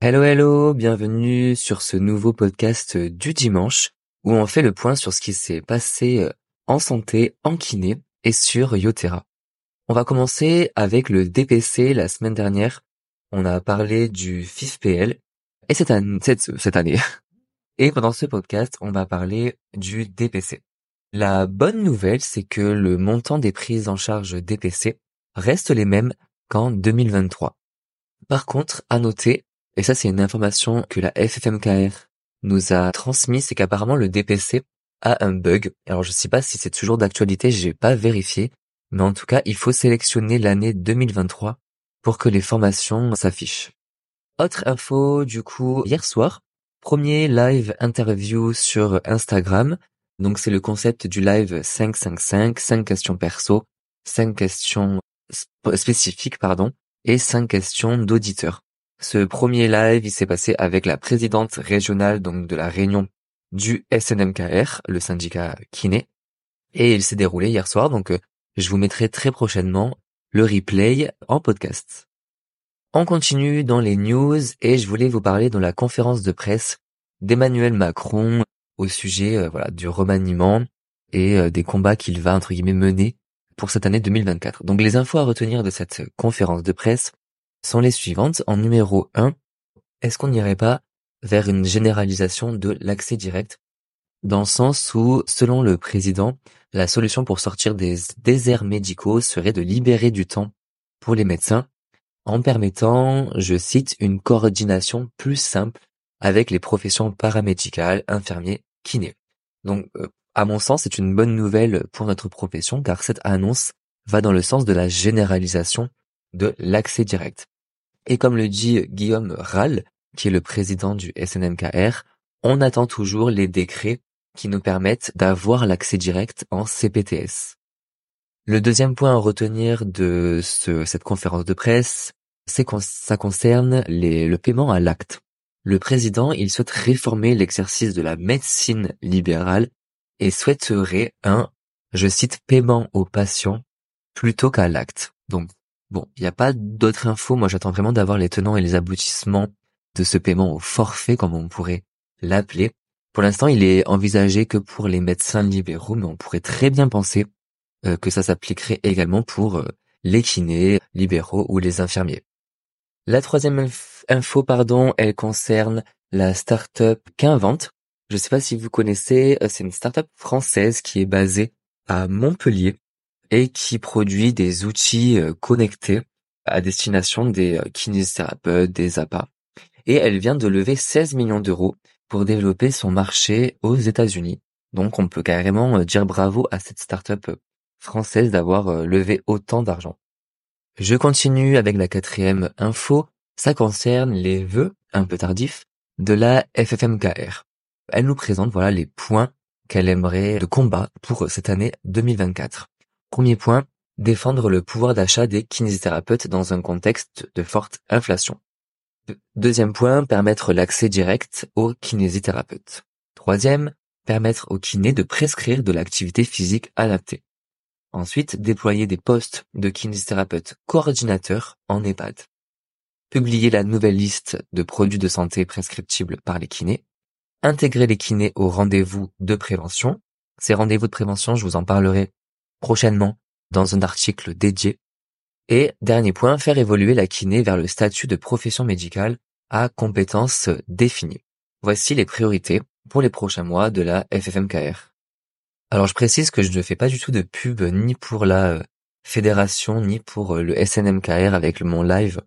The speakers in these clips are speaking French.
Hello hello, bienvenue sur ce nouveau podcast du dimanche où on fait le point sur ce qui s'est passé euh, en santé, en kiné et sur Yotera. On va commencer avec le DPC la semaine dernière. On a parlé du FIFPL et cette, cette année. Et pendant ce podcast, on va parler du DPC. La bonne nouvelle, c'est que le montant des prises en charge DPC reste les mêmes qu'en 2023. Par contre, à noter, et ça c'est une information que la FFMKR nous a transmise, c'est qu'apparemment le DPC a un bug. Alors je sais pas si c'est toujours d'actualité, j'ai pas vérifié, mais en tout cas, il faut sélectionner l'année 2023 pour que les formations s'affichent. Autre info, du coup, hier soir, premier live interview sur Instagram. Donc c'est le concept du live 555, 5 questions perso, 5 questions spécifiques, pardon, et 5 questions d'auditeurs. Ce premier live, il s'est passé avec la présidente régionale donc de la réunion du SNMKR, le syndicat kiné, et il s'est déroulé hier soir, donc euh, je vous mettrai très prochainement le replay en podcast. On continue dans les news et je voulais vous parler de la conférence de presse d'Emmanuel Macron au sujet euh, voilà du remaniement et euh, des combats qu'il va entre guillemets mener pour cette année 2024. Donc les infos à retenir de cette conférence de presse sont les suivantes. En numéro 1, est-ce qu'on n'irait pas vers une généralisation de l'accès direct? Dans le sens où, selon le président, la solution pour sortir des déserts médicaux serait de libérer du temps pour les médecins en permettant, je cite, une coordination plus simple avec les professions paramédicales, infirmiers, kinés. Donc, euh, à mon sens, c'est une bonne nouvelle pour notre profession car cette annonce va dans le sens de la généralisation de l'accès direct. Et comme le dit Guillaume Rall, qui est le président du SNMKR, on attend toujours les décrets qui nous permettent d'avoir l'accès direct en CPTS. Le deuxième point à retenir de cette conférence de presse, c'est que ça concerne le paiement à l'acte. Le président, il souhaite réformer l'exercice de la médecine libérale et souhaiterait un, je cite, paiement aux patients plutôt qu'à l'acte. Donc, bon, il n'y a pas d'autres infos. Moi, j'attends vraiment d'avoir les tenants et les aboutissements de ce paiement au forfait, comme on pourrait l'appeler. Pour l'instant, il est envisagé que pour les médecins libéraux, mais on pourrait très bien penser euh, que ça s'appliquerait également pour euh, les kinés libéraux ou les infirmiers. La troisième info, pardon, elle concerne la start-up Qu'invente. Je ne sais pas si vous connaissez, euh, c'est une start-up française qui est basée à Montpellier et qui produit des outils connectés à destination des kinésithérapeutes, des APA. Et elle vient de lever 16 millions d'euros pour développer son marché aux États-Unis. Donc on peut carrément euh, dire bravo à cette start-up euh, française d'avoir euh, levé autant d'argent. Je continue avec la quatrième info. Ça concerne les vœux, un peu tardifs, de la FFMKR. Elle nous présente voilà les points qu'elle aimerait de combat pour cette année 2024. Premier point, défendre le pouvoir d'achat des kinésithérapeutes dans un contexte de forte inflation. Deuxième point, permettre l'accès direct aux kinésithérapeutes. Troisième, permettre aux kinés de prescrire de l'activité physique adaptée. Ensuite, déployer des postes de kinésithérapeutes coordinateurs en EHPAD. Publier la nouvelle liste de produits de santé prescriptibles par les kinés. Intégrer les kinés aux rendez-vous de prévention. Ces rendez-vous de prévention, je vous en parlerai prochainement dans un article dédié et dernier point, faire évoluer la kiné vers le statut de profession médicale à compétences définies. Voici les priorités pour les prochains mois de la FFMKR. Alors je précise que je ne fais pas du tout de pub ni pour la euh, fédération ni pour euh, le SNMKR avec mon live.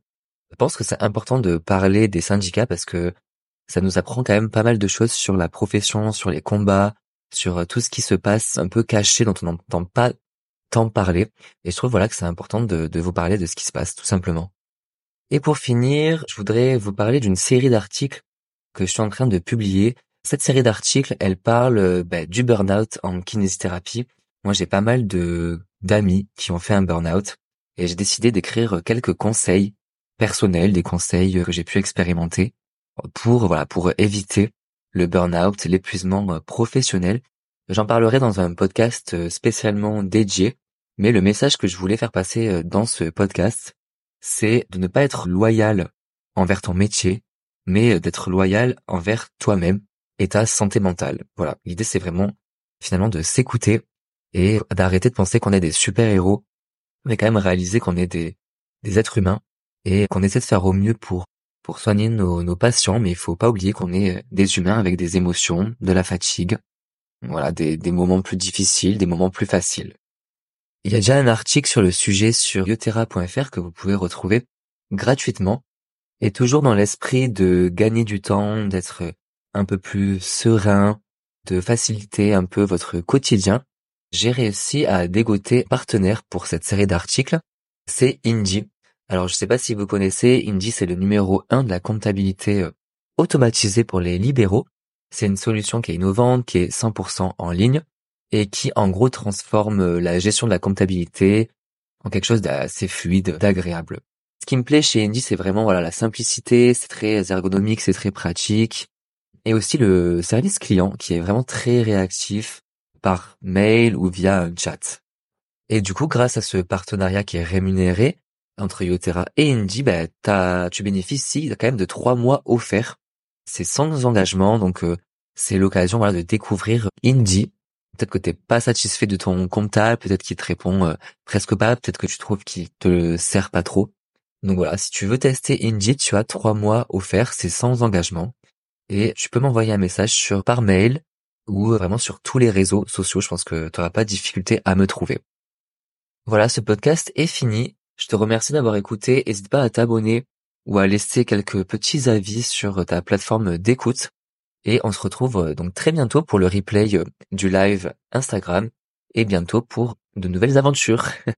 Je pense que c'est important de parler des syndicats parce que ça nous apprend quand même pas mal de choses sur la profession, sur les combats, sur euh, tout ce qui se passe un peu caché dont on n'entend pas tant parler. Et je trouve voilà que c'est important de, vous parler de ce qui se passe, tout simplement. Et pour finir, je voudrais vous parler d'une série d'articles que je suis en train de publier. Cette série d'articles, elle parle euh, bah, du burn-out en kinésithérapie. Moi, j'ai pas mal de d'amis qui ont fait un burn-out et j'ai décidé d'écrire quelques conseils personnels, des conseils que j'ai pu expérimenter pour voilà pour éviter le burn-out, l'épuisement euh, professionnel. J'en parlerai dans un podcast euh, spécialement dédié mais le message que je voulais faire passer euh, dans ce podcast, c'est de ne pas être loyal envers ton métier mais d'être loyal envers toi-même et ta santé mentale. Voilà. L'idée, c'est vraiment, finalement, de s'écouter et d'arrêter de penser qu'on est des super-héros, mais quand même réaliser qu'on est des, des êtres humains et qu'on essaie de faire au mieux pour pour soigner nos, nos patients, mais il faut pas oublier qu'on est des humains avec des émotions, de la fatigue, voilà, des, des moments plus difficiles, des moments plus faciles. Il y a déjà un article sur le sujet sur yotera.fr que vous pouvez retrouver gratuitement et toujours dans l'esprit de gagner du temps, d'être un peu plus serein, de faciliter un peu votre quotidien. J'ai réussi à dégoter partenaire pour cette série d'articles. C'est Indie. Alors je sais pas si vous connaissez, Indie c'est le numéro 1 de la comptabilité euh, automatisée pour les libéraux. C'est une solution qui est innovante, qui est 100% en ligne et qui en gros transforme euh, la gestion de la comptabilité en quelque chose d'assez fluide, d'agréable. Ce qui me plaît chez Indie, c'est vraiment voilà la simplicité, c'est très ergonomique, c'est très pratique et aussi le service client qui est vraiment très réactif par mail ou via un chat. Et du coup, grâce à ce partenariat qui est rémunéré entre Yotera et Indie, bah, tu bénéficies quand même de trois mois offerts c'est sans engagement, donc euh, c'est l'occasion de découvrir Indie. Peut-être que t'es pas satisfait de ton comptable, peut-être qu'il te répond euh, presque pas, peut-être que tu trouves qu'il te sert pas trop. Donc voilà, si tu veux tester Indie, tu as trois mois offerts, c'est sans engagement. Et tu peux m'envoyer un message par mail ou vraiment sur tous les réseaux sociaux. Je pense que tu n'auras pas de difficulté à me trouver. Voilà, ce podcast est fini. Je te remercie d'avoir écouté. N'hésite pas à t'abonner ou à laisser quelques petits avis sur ta plateforme d'écoute. Et on se retrouve euh, donc très bientôt pour le replay euh, du live Instagram et bientôt pour de nouvelles aventures.